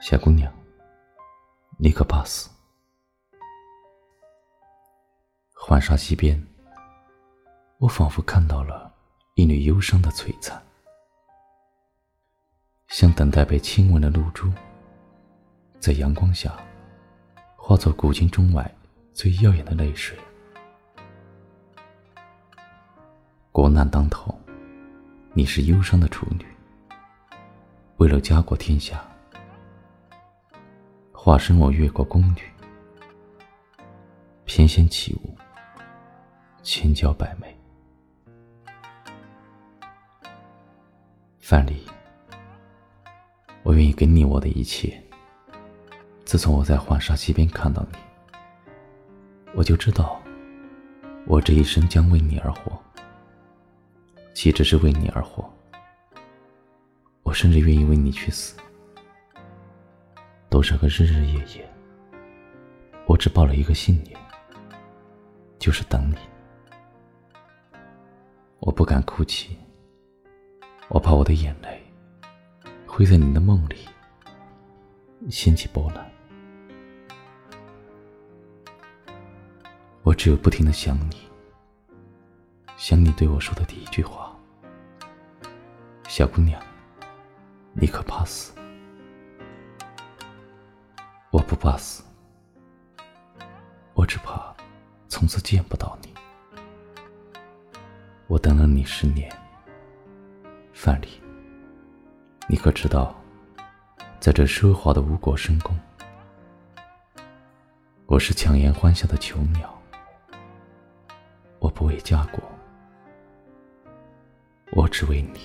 小姑娘，你可怕死！浣纱溪边，我仿佛看到了一缕忧伤的璀璨，像等待被亲吻的露珠，在阳光下化作古今中外最耀眼的泪水。国难当头，你是忧伤的处女，为了家国天下。化身我越过宫女，翩跹起舞，千娇百媚。范蠡，我愿意给你我的一切。自从我在浣纱溪边看到你，我就知道，我这一生将为你而活。岂止是为你而活？我甚至愿意为你去死。都是个日日夜夜，我只抱了一个信念，就是等你。我不敢哭泣，我怕我的眼泪会在你的梦里掀起波澜。我只有不停的想你，想你对我说的第一句话：“小姑娘，你可怕死。”我不怕死，我只怕从此见不到你。我等了你十年，范蠡，你可知道，在这奢华的吴国深宫，我是强颜欢笑的囚鸟。我不为家国，我只为你。